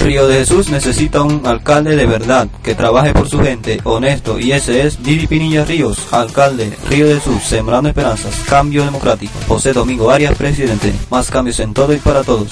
Río de Jesús necesita un alcalde de verdad, que trabaje por su gente, honesto, y ese es Didi Pinilla Ríos, alcalde, Río de Jesús, sembrando esperanzas, cambio democrático. José Domingo Arias, presidente. Más cambios en todo y para todos.